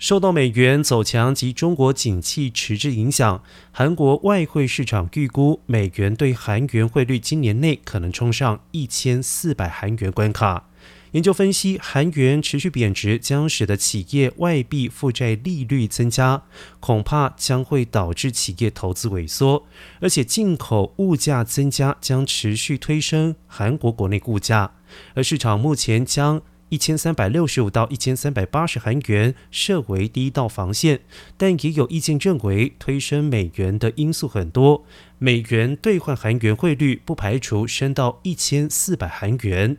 受到美元走强及中国景气迟滞影响，韩国外汇市场预估美元对韩元汇率今年内可能冲上一千四百韩元关卡。研究分析，韩元持续贬值将使得企业外币负债利率增加，恐怕将会导致企业投资萎缩，而且进口物价增加将持续推升韩国国内物价。而市场目前将。一千三百六十五到一千三百八十韩元设为第一道防线，但也有意见认为，推升美元的因素很多，美元兑换韩元汇率不排除升到一千四百韩元。